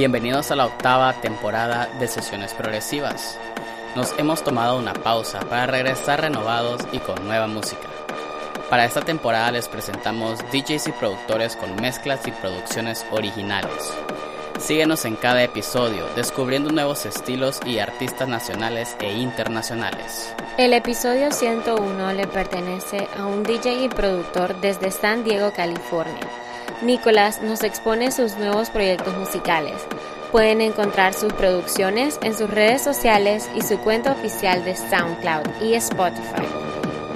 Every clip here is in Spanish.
Bienvenidos a la octava temporada de Sesiones Progresivas. Nos hemos tomado una pausa para regresar renovados y con nueva música. Para esta temporada les presentamos DJs y productores con mezclas y producciones originales. Síguenos en cada episodio, descubriendo nuevos estilos y artistas nacionales e internacionales. El episodio 101 le pertenece a un DJ y productor desde San Diego, California. Nicolás nos expone sus nuevos proyectos musicales. Pueden encontrar sus producciones en sus redes sociales y su cuenta oficial de SoundCloud y Spotify.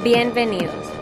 Bienvenidos.